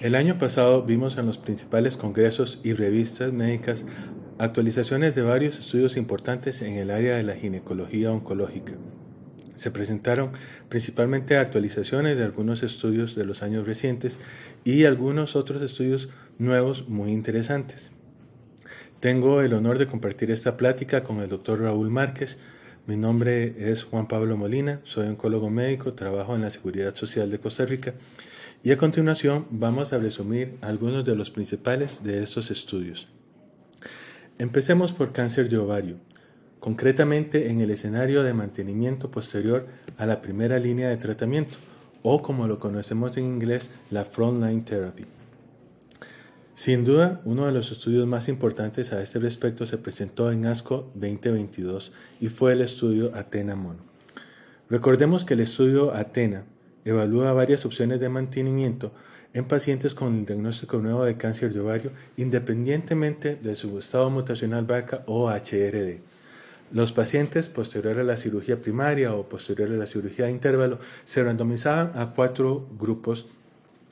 El año pasado vimos en los principales congresos y revistas médicas actualizaciones de varios estudios importantes en el área de la ginecología oncológica. Se presentaron principalmente actualizaciones de algunos estudios de los años recientes y algunos otros estudios nuevos muy interesantes. Tengo el honor de compartir esta plática con el doctor Raúl Márquez. Mi nombre es Juan Pablo Molina, soy oncólogo médico, trabajo en la Seguridad Social de Costa Rica y a continuación vamos a resumir algunos de los principales de estos estudios. Empecemos por cáncer de ovario concretamente en el escenario de mantenimiento posterior a la primera línea de tratamiento, o como lo conocemos en inglés, la frontline therapy. Sin duda, uno de los estudios más importantes a este respecto se presentó en ASCO 2022 y fue el estudio Atena-Mono. Recordemos que el estudio Atena evalúa varias opciones de mantenimiento en pacientes con el diagnóstico nuevo de cáncer de ovario independientemente de su estado mutacional BRCA o HRD. Los pacientes posterior a la cirugía primaria o posterior a la cirugía de intervalo se randomizaban a cuatro grupos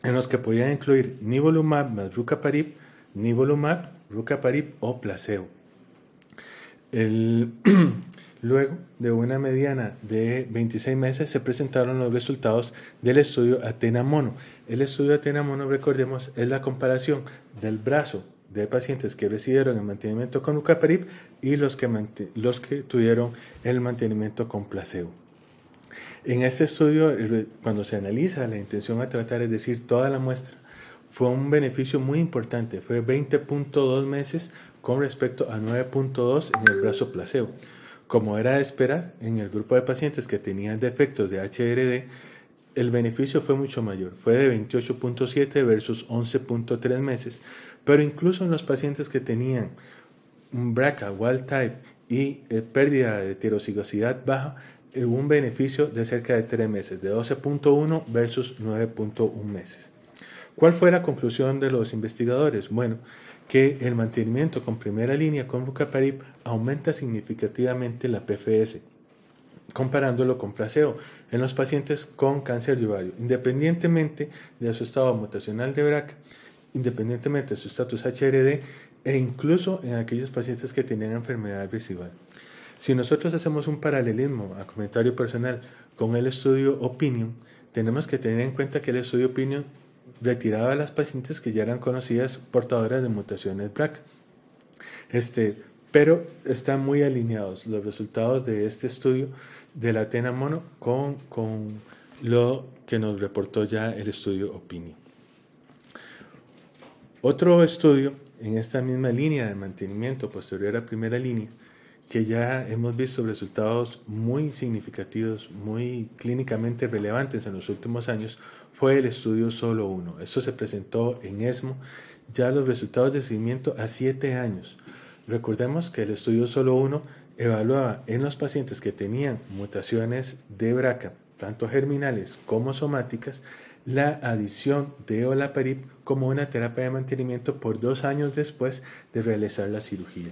en los que podían incluir nivolumab más rucaparib, nivolumab, rucaparib o placebo. luego de una mediana de 26 meses se presentaron los resultados del estudio Atena Mono. El estudio Atena Mono, recordemos, es la comparación del brazo de pacientes que recibieron el mantenimiento con ucaparib y los que, los que tuvieron el mantenimiento con placebo. En este estudio, cuando se analiza la intención a tratar, es decir, toda la muestra, fue un beneficio muy importante, fue 20.2 meses con respecto a 9.2 en el brazo placebo. Como era de esperar, en el grupo de pacientes que tenían defectos de HRD, el beneficio fue mucho mayor, fue de 28.7 versus 11.3 meses, pero incluso en los pacientes que tenían BRCA wild type y eh, pérdida de heterocigosidad baja, hubo un beneficio de cerca de 3 meses, de 12.1 versus 9.1 meses. ¿Cuál fue la conclusión de los investigadores? Bueno, que el mantenimiento con primera línea con rucaparib aumenta significativamente la PFS, comparándolo con placebo en los pacientes con cáncer de ovario, independientemente de su estado mutacional de BRCA independientemente de su estatus HRD e incluso en aquellos pacientes que tenían enfermedad residual. Si nosotros hacemos un paralelismo a comentario personal con el estudio Opinion, tenemos que tener en cuenta que el estudio Opinion retiraba a las pacientes que ya eran conocidas portadoras de mutaciones BRCA. Este, pero están muy alineados los resultados de este estudio de la Atena Mono con, con lo que nos reportó ya el estudio Opinion. Otro estudio en esta misma línea de mantenimiento posterior a primera línea, que ya hemos visto resultados muy significativos, muy clínicamente relevantes en los últimos años, fue el estudio Solo 1. Esto se presentó en ESMO, ya los resultados de seguimiento a 7 años. Recordemos que el estudio Solo 1 evaluaba en los pacientes que tenían mutaciones de BRCA, tanto germinales como somáticas, la adición de olaparib como una terapia de mantenimiento por dos años después de realizar la cirugía.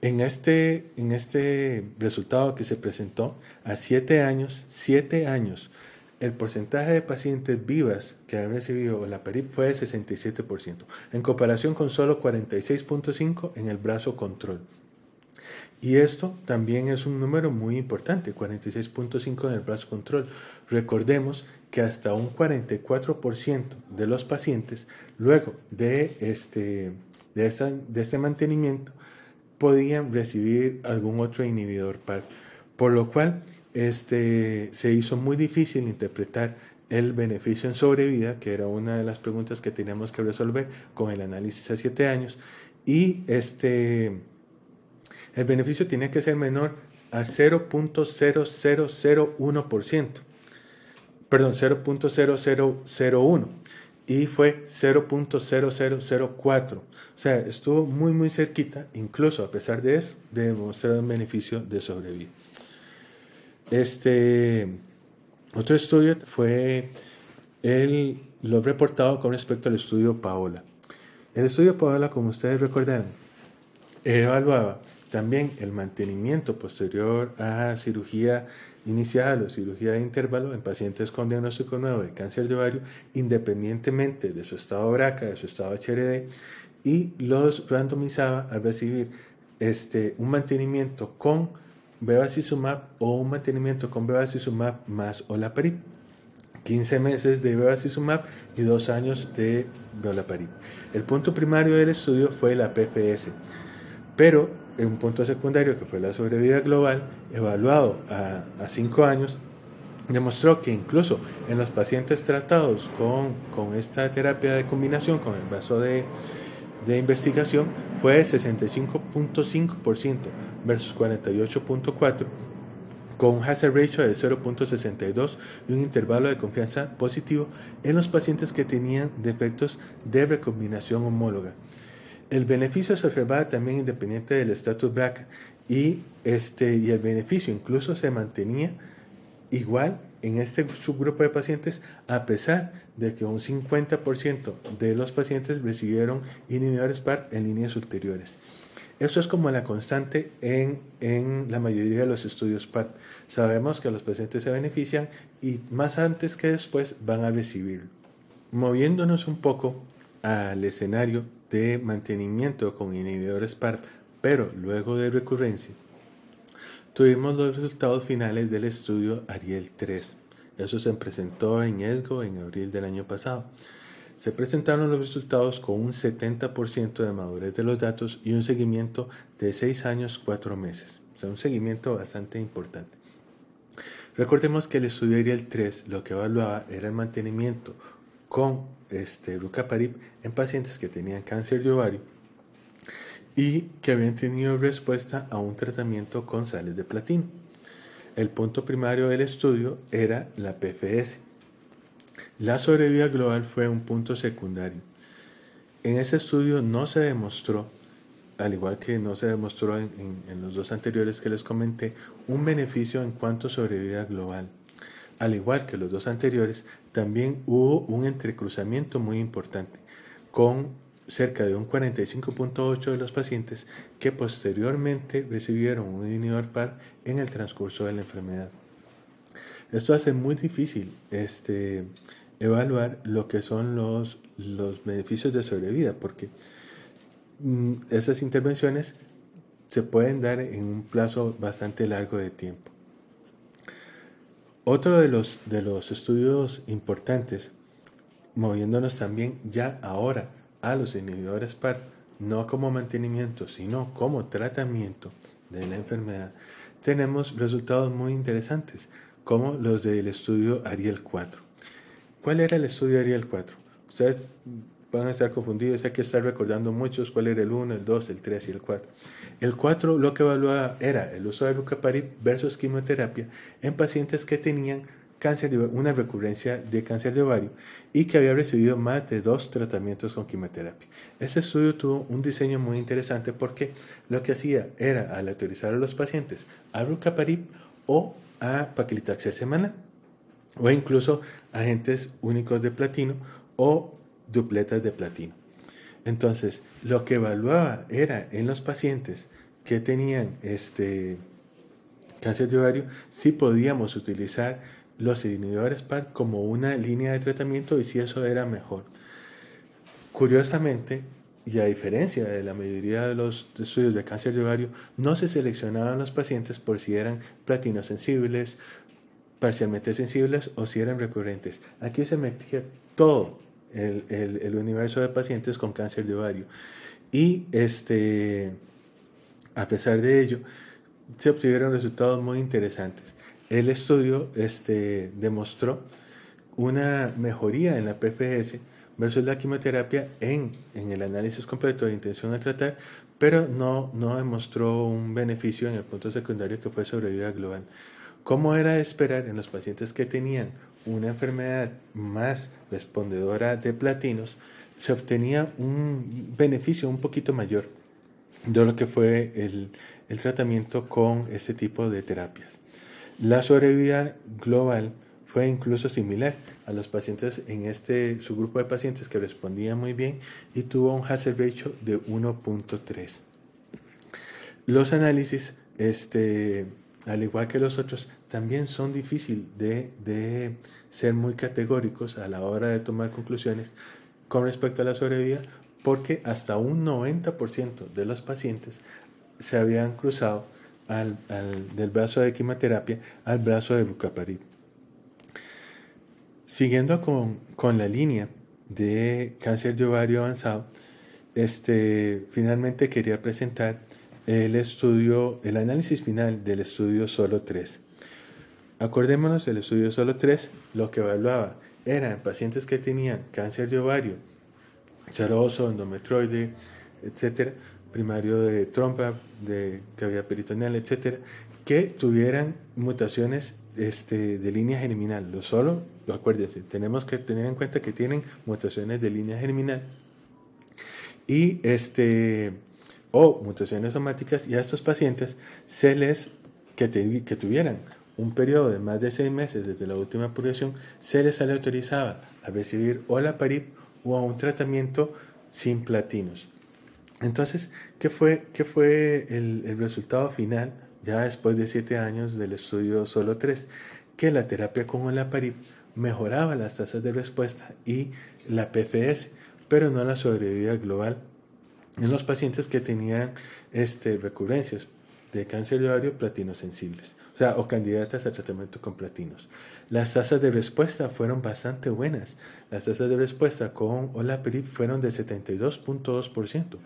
En este, en este resultado que se presentó a siete años, siete años, el porcentaje de pacientes vivas que han recibido olaparib fue de 67%, en comparación con solo 46.5% en el brazo control. Y esto también es un número muy importante, 46.5 en el brazo control. Recordemos que hasta un 44% de los pacientes, luego de este, de, de este mantenimiento, podían recibir algún otro inhibidor PAR, por lo cual este, se hizo muy difícil interpretar el beneficio en sobrevida, que era una de las preguntas que teníamos que resolver con el análisis a 7 años, y este, el beneficio tiene que ser menor a 0.0001%, perdón, 0.0001 y fue 0.0004. O sea, estuvo muy, muy cerquita, incluso a pesar de eso, de demostrar un beneficio de sobrevivir. Este otro estudio fue el, lo reportado con respecto al estudio Paola. El estudio Paola, como ustedes recordarán, evaluaba también el mantenimiento posterior a cirugía inicial o cirugía de intervalo en pacientes con diagnóstico nuevo de cáncer de ovario, independientemente de su estado BRCA, de su estado HRD, y los randomizaba al recibir este, un mantenimiento con bevacizumab o un mantenimiento con bevacizumab más olaparib. 15 meses de bevacizumab y 2 años de olaparib. El punto primario del estudio fue la PFS, pero en un punto secundario que fue la sobrevida global, evaluado a 5 años, demostró que incluso en los pacientes tratados con, con esta terapia de combinación, con el vaso de, de investigación, fue de 65.5% versus 48.4% con un hazard ratio de 0.62 y un intervalo de confianza positivo en los pacientes que tenían defectos de recombinación homóloga. El beneficio se observaba también independiente del estatus BRCA y, este, y el beneficio incluso se mantenía igual en este subgrupo de pacientes a pesar de que un 50% de los pacientes recibieron inhibidores PAR en líneas ulteriores. Eso es como la constante en, en, la mayoría de los estudios PAR. Sabemos que los pacientes se benefician y más antes que después van a recibirlo. Moviéndonos un poco al escenario de mantenimiento con inhibidores PAR, pero luego de recurrencia, tuvimos los resultados finales del estudio Ariel 3. Eso se presentó en ESGO en abril del año pasado. Se presentaron los resultados con un 70% de madurez de los datos y un seguimiento de 6 años 4 meses. O sea, un seguimiento bastante importante. Recordemos que el estudio Ariel 3 lo que evaluaba era el mantenimiento con este, rucaparib en pacientes que tenían cáncer de ovario y que habían tenido respuesta a un tratamiento con sales de platino. El punto primario del estudio era la PFS. La sobrevida global fue un punto secundario. En ese estudio no se demostró, al igual que no se demostró en, los dos anteriores que les comenté, un beneficio en cuanto a sobrevida global. Al igual que los dos anteriores, también hubo un entrecruzamiento muy importante con cerca de un 45.8 de los pacientes que posteriormente recibieron un inhibidor PAR en el transcurso de la enfermedad. Esto hace muy difícil este, evaluar lo que son los, los beneficios de sobrevida, porque mm, esas intervenciones se pueden dar en un plazo bastante largo de tiempo. Otro de los, de los estudios importantes, moviéndonos también ya ahora a los inhibidores PAR, no como mantenimiento, sino como tratamiento de la enfermedad, tenemos resultados muy interesantes, como los del estudio Ariel 4. ¿Cuál era el estudio Ariel 4? Ustedes van a estar confundidos, hay que estar recordando muchos cuál era el 1, el 2, el 3 y el 4. El 4 lo que evaluaba era el uso de rucaparib versus quimioterapia en pacientes que tenían cáncer de, una recurrencia de cáncer de ovario y que había recibido más de dos tratamientos con quimioterapia. Este estudio tuvo un diseño muy interesante porque lo que hacía era aleatorizar a los pacientes a rucaparib o a paclitaxel semanal o incluso agentes únicos de platino o dupletas de platino. Entonces, lo que evaluaba era en los pacientes que tenían este cáncer de ovario si podíamos utilizar los inhibidores PAR como una línea de tratamiento y si eso era mejor. Curiosamente, y a diferencia de la mayoría de los estudios de cáncer de ovario, no se seleccionaban los pacientes por si eran platinos sensibles, parcialmente sensibles o si eran recurrentes. Aquí se metía todo el, el, universo de pacientes con cáncer de ovario. Y este, a pesar de ello, se obtuvieron resultados muy interesantes el estudio este, demostró una mejoría en la PFS versus la quimioterapia en, el análisis completo de intención de tratar, pero no, no demostró un beneficio en el punto secundario que fue sobrevida global. ¿Cómo era de esperar en los pacientes que tenían una enfermedad más respondedora de platinos, se obtenía un beneficio un poquito mayor de lo que fue el, el tratamiento con este tipo de terapias. La sobrevida global fue incluso similar a los pacientes en este subgrupo de pacientes que respondían muy bien y tuvo un hazard ratio de 1.3. Los análisis, este, al igual que los otros, también son difíciles de, de ser muy categóricos a la hora de tomar conclusiones con respecto a la sobrevida, porque hasta un 90% de los pacientes se habían cruzado al, del brazo de quimioterapia al brazo de bucaparib. Siguiendo con, con, la línea de cáncer de ovario avanzado, este, finalmente quería presentar el estudio, el análisis final del estudio solo 3. Acordémonos, el estudio solo 3 lo que evaluaba era en pacientes que tenían cáncer de ovario, seroso, endometroide, etcétera, primario de trompa, de cavidad peritoneal, etcétera, que tuvieran mutaciones este, de línea germinal. Lo solo, acuérdense, tenemos que tener en cuenta que tienen mutaciones de línea germinal y este o mutaciones somáticas y a estos pacientes se les que, tuvieran un periodo de más de seis meses desde la última purgación, se les autorizaba a recibir o la PARIP o a un tratamiento sin platinos. Entonces, ¿qué fue, qué fue el, resultado final ya después de siete años del estudio solo tres? Que la terapia con olaparib mejoraba las tasas de respuesta y la PFS, pero no la sobrevida global en los pacientes que tenían este, recurrencias de cáncer de ovario platino sensibles, o sea, o candidatas a tratamiento con platinos. Las tasas de respuesta fueron bastante buenas. Las tasas de respuesta con olaparib fueron de 72.2%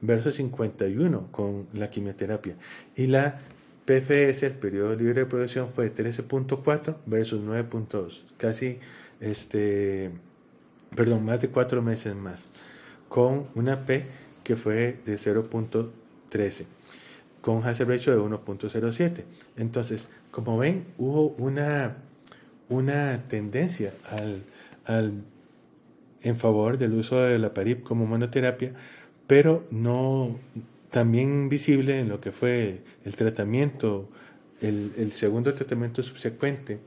versus 51 con la quimioterapia. Y la PFS, el periodo libre de producción, fue de 13.4 versus 9.2, casi, este, perdón, más de cuatro meses más, con una P que fue de 0.13 con hazard ratio de 1.07. Entonces, como ven, hubo una, una tendencia al, al, en favor del uso de la PARIP como monoterapia, pero no también visible en lo que fue el tratamiento, el, el segundo tratamiento subsecuente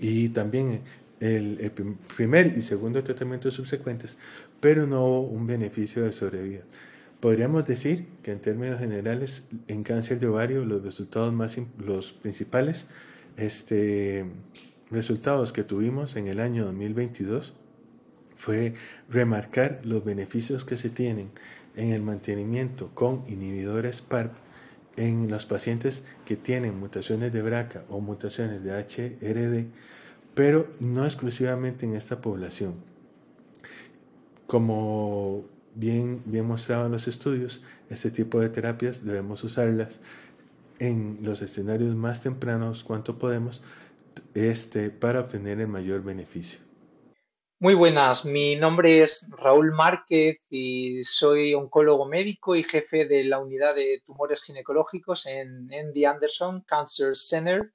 y también el, el, primer y segundo tratamiento subsecuentes, pero no hubo un beneficio de sobrevida. Podríamos decir que en términos generales en cáncer de ovario los resultados más los principales este, resultados que tuvimos en el año 2022 fue remarcar los beneficios que se tienen en el mantenimiento con inhibidores PARP en los pacientes que tienen mutaciones de BRCA o mutaciones de HRD, pero no exclusivamente en esta población. Como bien, bien mostrado en los estudios, este tipo de terapias debemos usarlas en los escenarios más tempranos cuanto podemos este, para obtener el mayor beneficio. Muy buenas, mi nombre es Raúl Márquez y soy oncólogo médico y jefe de la unidad de tumores ginecológicos en MD Anderson Cancer Center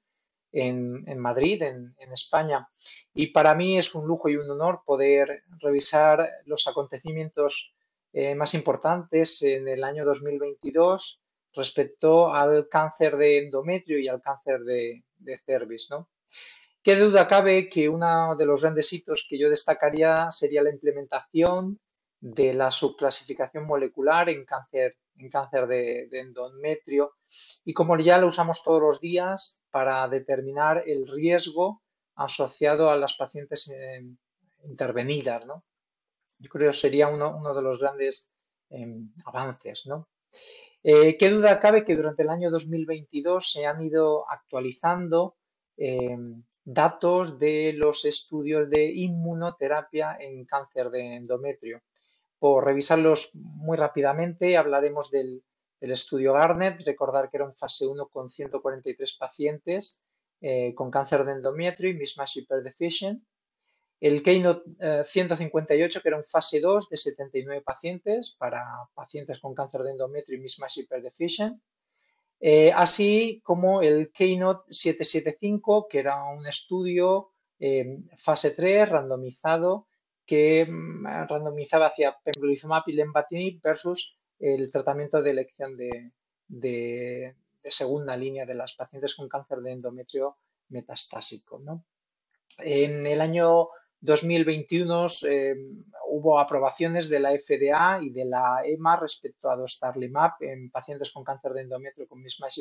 en, Madrid, en, España. Y para mí es un lujo y un honor poder revisar los acontecimientos eh, más importantes en el año 2022 respecto al cáncer de endometrio y al cáncer de, cervix. ¿no? Qué duda cabe que uno de los grandes hitos que yo destacaría sería la implementación de la subclasificación molecular en cáncer, en cáncer de, endometrio y como ya lo usamos todos los días para determinar el riesgo asociado a las pacientes eh, intervenidas. ¿no? Yo creo que sería uno, de los grandes em, avances. ¿no? Eh, ¿Qué duda cabe que durante el año 2022 se han ido actualizando em, datos de los estudios de inmunoterapia en cáncer de endometrio? Por revisarlos muy rápidamente, hablaremos del, estudio Garnet, recordar que era un fase 1 con 143 pacientes eh, con cáncer de endometrio y mismatch hyperdeficient. El Keynote 158, eh, que era un fase 2 de 79 pacientes para pacientes con cáncer de endometrio y mismatch hyperdeficient. Eh, así como el Keynote 775, que era un estudio eh, fase 3 randomizado que mm, randomizaba hacia pembrolizumab y lenvatinib versus el tratamiento de elección de, de, segunda línea de las pacientes con cáncer de endometrio metastásico. En el año 2021 eh, hubo aprobaciones de la FDA y de la EMA respecto a dostarlimab en pacientes con cáncer de endometrio con mismatch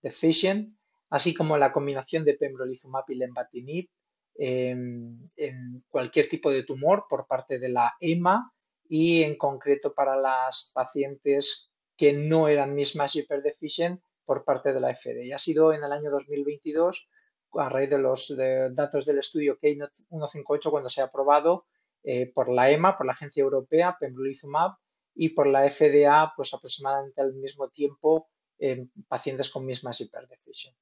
deficient, así como la combinación de pembrolizumab y lenvatinib en, cualquier tipo de tumor por parte de la EMA y en concreto para las pacientes que no eran mismatch deficient por parte de la FDA. Y ha sido en el año 2022 a raíz de los datos del estudio Keynote 158 cuando se ha aprobado eh, por la EMA, por la Agencia Europea, pembrolizumab, y por la FDA, pues aproximadamente al mismo tiempo en pacientes con mismas hiperdeficient.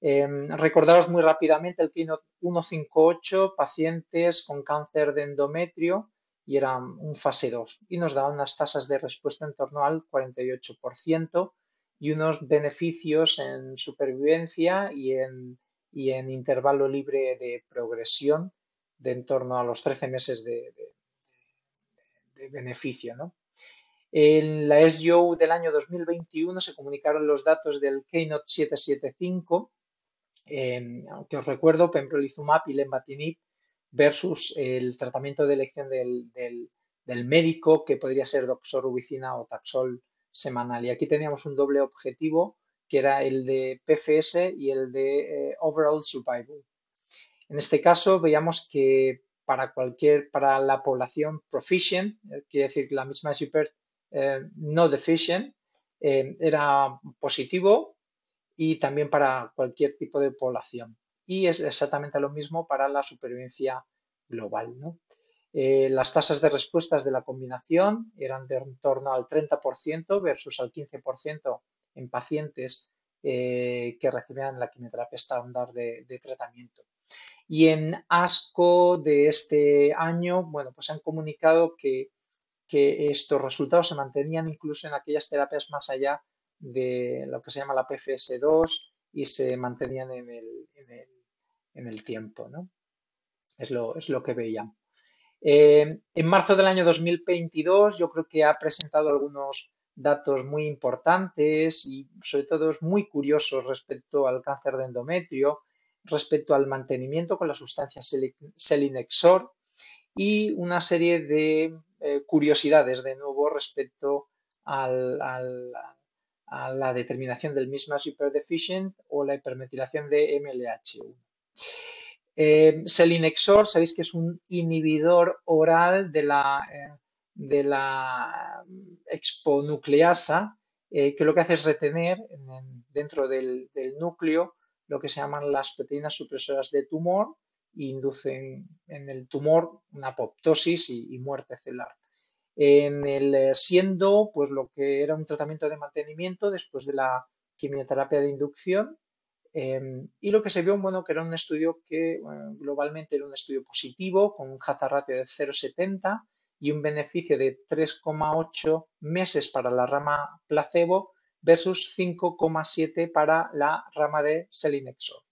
Em, recordaros muy rápidamente el Keynote 158, pacientes con cáncer de endometrio y era un fase 2 y nos daban unas tasas de respuesta en torno al 48% y unos beneficios en supervivencia y en y en intervalo libre de progresión de en torno a los 13 meses de, beneficio. En la SGO del año 2021 se comunicaron los datos del Keynote 775, aunque os recuerdo, pembrolizumab y lenvatinib versus el tratamiento de elección del, del médico, que podría ser doxorubicina o taxol semanal. Y aquí teníamos un doble objetivo que era el de PFS y el de eh, Overall Survival. En este caso veíamos que para cualquier, para la población proficient, eh, quiere decir la misma super eh, no deficient, era positivo y también para cualquier tipo de población. Y es exactamente lo mismo para la supervivencia global. las tasas de respuestas de la combinación eran de en torno al 30% versus al 15% en pacientes eh, que recibían la quimioterapia estándar de, tratamiento. Y en ASCO de este año, bueno, pues han comunicado que, estos resultados se mantenían incluso en aquellas terapias más allá de lo que se llama la PFS2 y se mantenían en el, tiempo, ¿no? Es lo, es lo que veían. Eh, en marzo del año 2022 yo creo que ha presentado algunos datos muy importantes y sobre todo muy curiosos respecto al cáncer de endometrio, respecto al mantenimiento con la sustancia selinexor y una serie de eh, curiosidades de nuevo respecto a la determinación del mismatch hyperdeficient o la hipermetilación de MLH1. Eh, selinexor, sabéis que es un inhibidor oral de la eh, de la exponucleasa, eh, que lo que hace es retener dentro del, núcleo lo que se llaman las proteínas supresoras de tumor e inducen en el tumor una apoptosis y, muerte celular. En el eh, siendo, pues lo que era un tratamiento de mantenimiento después de la quimioterapia de inducción, em, y lo que se vio, bueno, que era un estudio que globalmente era un estudio positivo, con un hazard ratio de 0,70, y un beneficio de 3,8 meses para la rama placebo versus 5,7 para la rama de selinexor.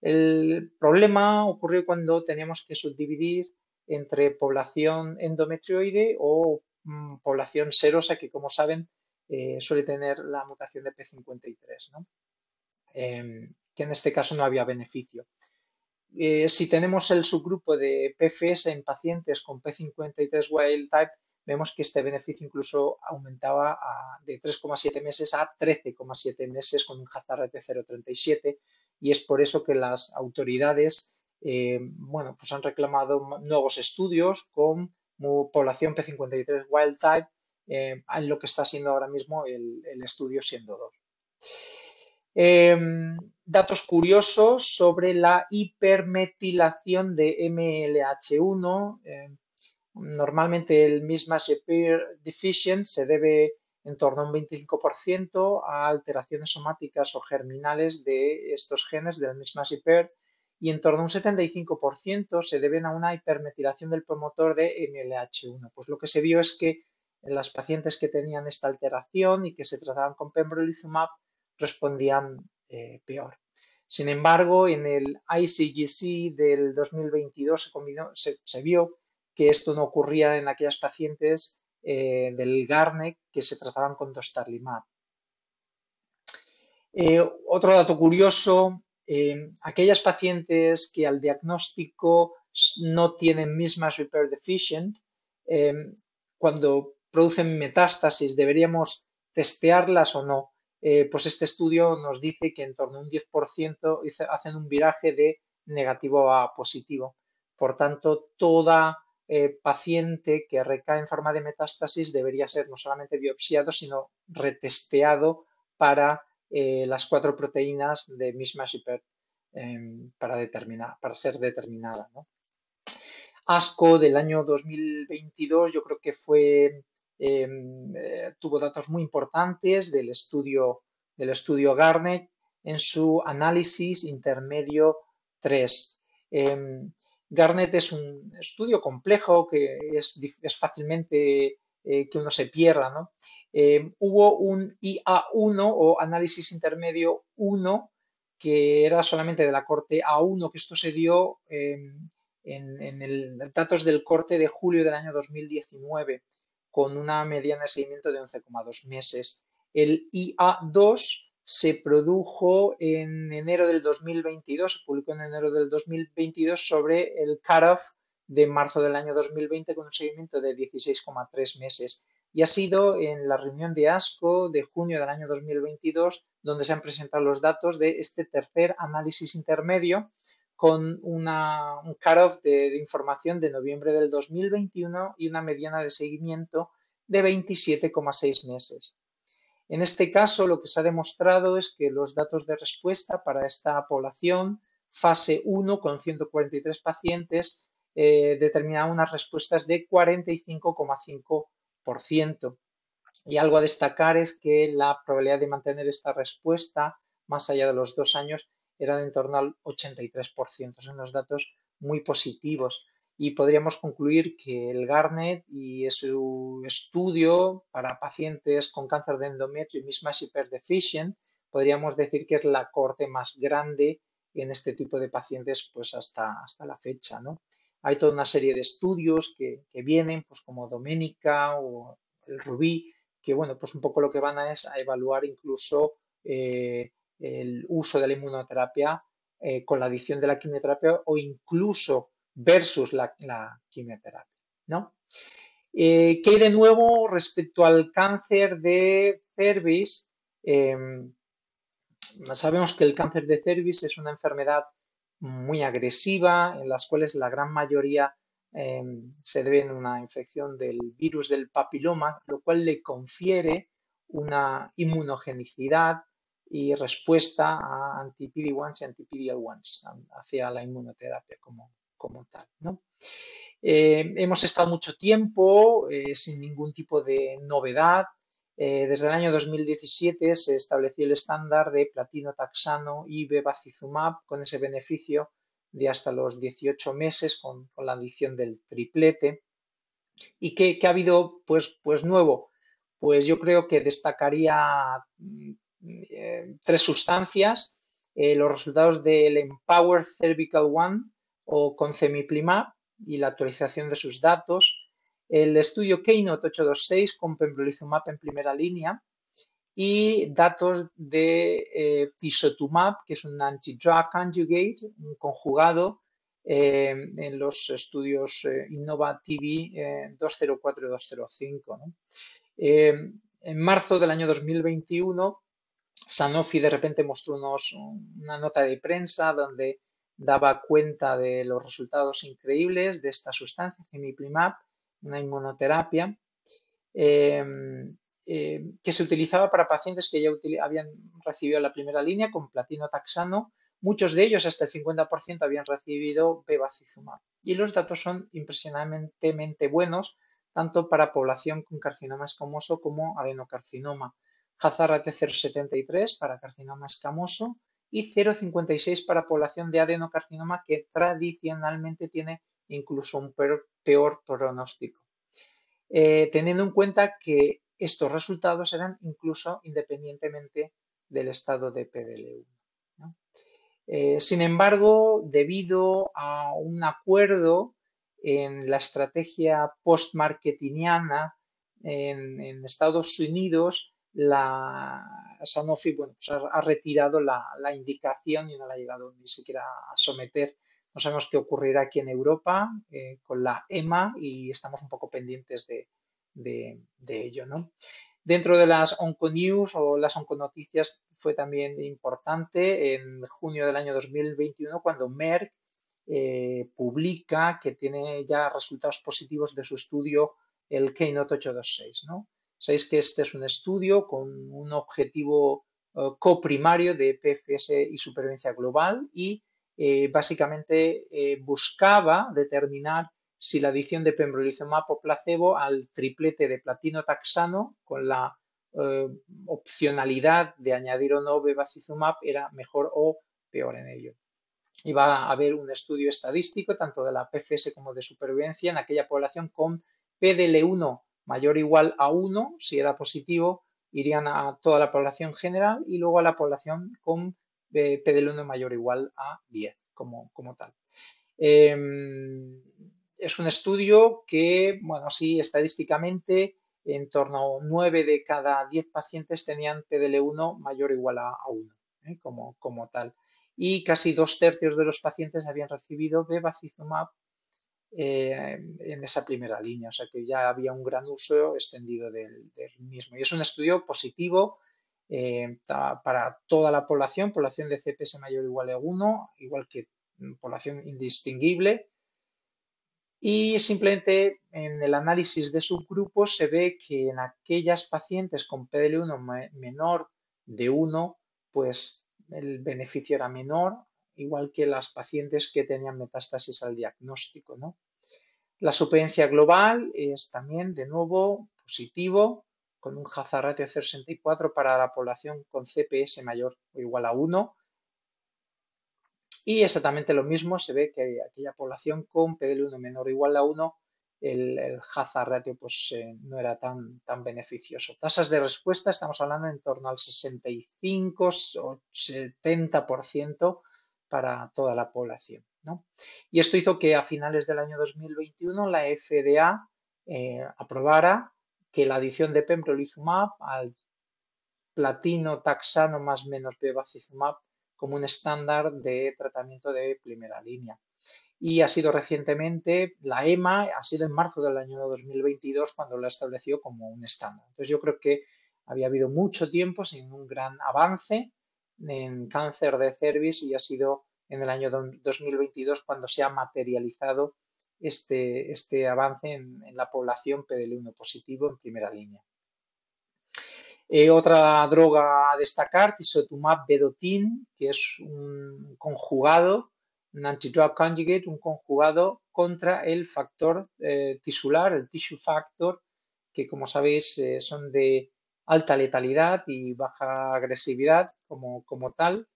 El problema ocurrió cuando teníamos que subdividir entre población endometrioide o mm, población serosa, que como saben eh, suele tener la mutación de P53, em, que en este caso no había beneficio. Eh, si tenemos el subgrupo de PFS en pacientes con P53 wild type, vemos que este beneficio incluso aumentaba de 3,7 meses a 13,7 meses con un hazard de 0,37 y es por eso que las autoridades eh, bueno, pues han reclamado nuevos estudios con población P53 wild type eh, en lo que está siendo ahora mismo el, el estudio siendo 2. Datos curiosos sobre la hipermetilación de MLH1. Em, normalmente el mismatch deficient se debe en torno a un 25% a alteraciones somáticas o germinales de estos genes del mismatch hyper y en torno a un 75% se deben a una hipermetilación del promotor de MLH1. Pues lo que se vio es que en las pacientes que tenían esta alteración y que se trataban con pembrolizumab respondían eh, peor. Sin embargo, en el ICGC del 2022 se, vio que esto no ocurría en aquellas pacientes eh, del Garnet que se trataban con dostarlimab. Eh, otro dato curioso, aquellas pacientes que al diagnóstico no tienen mismatch repair deficient, cuando producen metástasis, deberíamos testearlas o no. Eh, pues este estudio nos dice que en torno a un 10% hacen un viraje de negativo a positivo. Por tanto, toda eh, paciente que recae en forma de metástasis debería ser no solamente biopsiado, sino retesteado para eh, las cuatro proteínas de mismatch em, para, determinar, para ser determinada. ASCO del año 2022 yo creo que fue eh, tuvo datos muy importantes del estudio, del estudio Garnet en su análisis intermedio 3. Em, Garnet es un estudio complejo que es, fácilmente eh, que uno se pierda. Em, hubo un IA1 o análisis intermedio 1 que era solamente de la corte A1, que esto se dio en, el, datos del corte de julio del año 2019, con una mediana de seguimiento de 11,2 meses. El IA2 se produjo en enero del 2022, se publicó en enero del 2022 sobre el cutoff de marzo del año 2020 con un seguimiento de 16,3 meses. Y ha sido en la reunión de ASCO de junio del año 2022 donde se han presentado los datos de este tercer análisis intermedio con una, un cutoff de, de, información de noviembre del 2021 y una mediana de seguimiento de 27,6 meses. En este caso, lo que se ha demostrado es que los datos de respuesta para esta población, fase 1 con 143 pacientes, eh, determinaban unas respuestas de 45,5%. Y algo a destacar es que la probabilidad de mantener esta respuesta más allá de los dos años era de en torno al 83%. Son unos datos muy positivos y podríamos concluir que el Garnet y su estudio para pacientes con cáncer de endometrio y mismatch hyperdeficient podríamos decir que es la corte más grande en este tipo de pacientes pues hasta, hasta la fecha. ¿no? Hay toda una serie de estudios que, vienen pues como Doménica o el Rubí que bueno pues un poco lo que van a es a evaluar incluso eh, el uso de la inmunoterapia eh, con la adición de la quimioterapia o incluso versus la, quimioterapia. ¿no? Eh, ¿Qué hay de nuevo respecto al cáncer de cervix? Em, sabemos que el cáncer de cervix es una enfermedad muy agresiva en las cuales la gran mayoría em, se debe a una infección del virus del papiloma, lo cual le confiere una inmunogenicidad y respuesta a anti-PD-1s y anti-PD-L1s, hacia la inmunoterapia como, como tal. ¿no? Eh, hemos estado mucho tiempo eh, sin ningún tipo de novedad. Eh, desde el año 2017 se estableció el estándar de platino taxano y bevacizumab con ese beneficio de hasta los 18 meses con, la adición del triplete. ¿Y qué, ha habido pues, pues nuevo? Pues yo creo que destacaría mm, eh, tres sustancias, eh, los resultados del Empower Cervical One o con Cemiplimab y la actualización de sus datos, el estudio Keynote 826 con pembrolizumab en primera línea y datos de eh, tisotumab, que es un anti-drug conjugate, un conjugado en los estudios Innova TV 204 y 205. en marzo del año 2021 Sanofi de repente mostró una nota de prensa donde daba cuenta de los resultados increíbles de esta sustancia, Cemiplimab, una inmunoterapia, em, em, que se utilizaba para pacientes que ya habían recibido la primera línea con platino taxano. Muchos de ellos, hasta el 50%, habían recibido bevacizumab. Y los datos son impresionantemente buenos, tanto para población con carcinoma escamoso como adenocarcinoma. Hazard de 0,73 para carcinoma escamoso y 0,56 para población de adenocarcinoma que tradicionalmente tiene incluso un peor, pronóstico. Eh, teniendo en cuenta que estos resultados eran incluso independientemente del estado de PDL1. Eh, sin embargo, debido a un acuerdo en la estrategia post-marketingiana en Estados Unidos, la Sanofi bueno, pues ha, retirado la, indicación y no la ha llegado ni siquiera a someter No sabemos qué ocurrirá aquí en Europa eh, con la EMA y estamos un poco pendientes de, ello. ¿no? Dentro de las Onconews o las Onconoticias fue también importante en junio del año 2021 cuando Merck eh, publica que tiene ya resultados positivos de su estudio el Keynote 826. ¿no? Sabéis que este es un estudio con un objetivo eh, coprimario de PFS y supervivencia global y eh, básicamente eh, buscaba determinar si la adición de pembrolizumab o placebo al triplete de platino taxano con la opcionalidad de añadir o no bevacizumab era mejor o peor en ello. Iba a haber un estudio estadístico tanto de la PFS como de supervivencia en aquella población con PDL1 mayor o igual a 1, si era positivo, irían a toda la población general y luego a la población con eh, PDL1 mayor o igual a 10 como, como tal. Em, es un estudio que, bueno, sí, estadísticamente en torno a 9 de cada 10 pacientes tenían PDL1 mayor o igual a, 1, ¿eh? como, como tal. Y casi dos tercios de los pacientes habían recibido bevacizumab eh, en esa primera línea, o sea que ya había un gran uso extendido del, mismo. Y es un estudio positivo eh, para toda la población, población de CPS mayor o igual a 1, igual que población indistinguible. Y simplemente en el análisis de subgrupos se ve que en aquellas pacientes con PDL1 menor de 1, pues el beneficio era menor, igual que las pacientes que tenían metástasis al diagnóstico. ¿no? La supervivencia global es también, de nuevo, positivo, con un hazard ratio de 0,64 para la población con CPS mayor o igual a 1. Y exactamente lo mismo se ve que aquella población con PDL1 menor o igual a 1, el, el hazard ratio pues, eh, no era tan, tan beneficioso. Tasas de respuesta, estamos hablando en torno al 65 o 70% para toda la población. Y esto hizo que a finales del año 2021 la FDA eh, aprobara que la adición de pembrolizumab al platino taxano más menos bevacizumab como un estándar de tratamiento de primera línea. Y ha sido recientemente, la EMA ha sido en marzo del año 2022 cuando lo estableció como un estándar. Entonces yo creo que había habido mucho tiempo sin un gran avance en cáncer de cervix y ha sido en el año 2022 cuando se ha materializado este, este avance en, la población PDL1 positivo en primera línea. Eh, otra droga a destacar, tisotumab vedotin, que es un conjugado, un antidrug conjugate, un conjugado contra el factor eh, tisular, el tissue factor, que como sabéis eh, son de alta letalidad y baja agresividad como, como tal.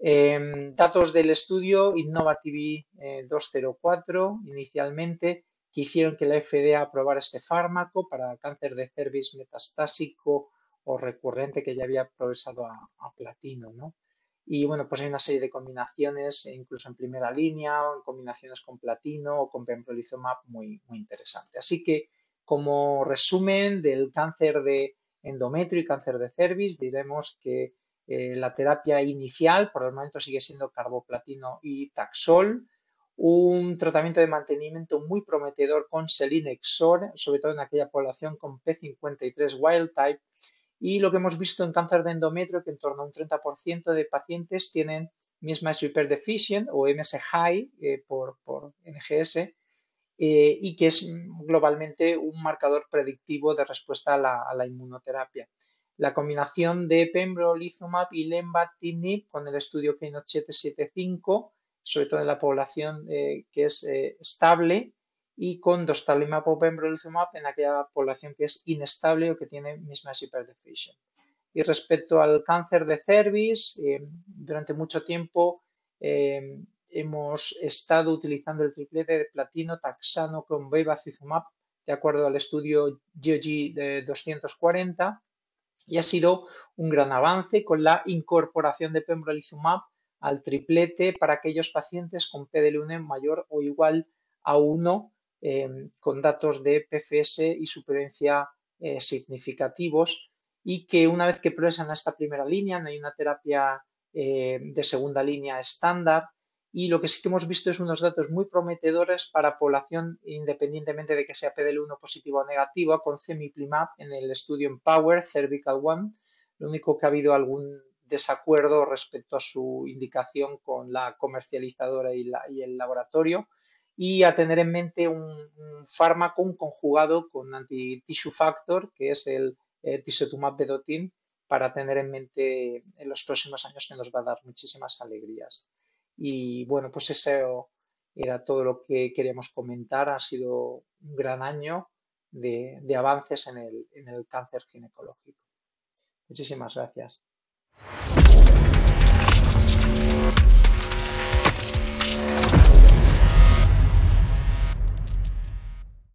Em, datos del estudio Innovative 204 inicialmente que hicieron que la FDA aprobara este fármaco para cáncer de cervix metastásico o recurrente que ya había progresado a, platino, ¿no? Y bueno, pues hay una serie de combinaciones, incluso en primera línea, en combinaciones con platino o con pembrolizumab muy, muy interesante. Así que como resumen del cáncer de endometrio y cáncer de cervix, diremos que eh, la terapia inicial por el momento sigue siendo carboplatino y taxol, un tratamiento de mantenimiento muy prometedor con selinexor, sobre todo en aquella población con P53 wild type, y lo que hemos visto en cáncer de endometrio, que en torno a un 30% de pacientes tienen mismatch repair o MS high eh, por, NGS, eh, y que es globalmente un marcador predictivo de respuesta a la inmunoterapia la combinación de pembrolizumab y lenvatinib con el estudio Keynote 775, sobre todo en la población eh, que es eh, estable, y con dostarlimab o pembrolizumab en aquella población que es inestable o que tiene mismatch hyperdeficiency. Y respecto al cáncer de cervix, eh, durante mucho tiempo hemos estado utilizando el triplete de platino, taxano con bevacizumab, de acuerdo al estudio GOG de 240 y ha sido un gran avance con la incorporación de pembrolizumab al triplete para aquellos pacientes con PDL1 mayor o igual a 1 em, con datos de PFS y supervivencia eh, significativos y que una vez que progresan a esta primera línea no hay una terapia eh, de segunda línea estándar y lo que sí que hemos visto es unos datos muy prometedores para población independientemente de que sea PDL1 positivo o negativa con cemiplimab en el estudio Empower Cervical One. Lo único que ha habido algún desacuerdo respecto a su indicación con la comercializadora y, el laboratorio y a tener en mente un, fármaco conjugado con anti-tissue factor que es el eh, tisotumab vedotin para tener en mente en los próximos años que nos va a dar muchísimas alegrías. Y bueno, pues eso era todo lo que queríamos comentar. Ha sido un gran año de, de avances en el, en el cáncer ginecológico. Muchísimas gracias.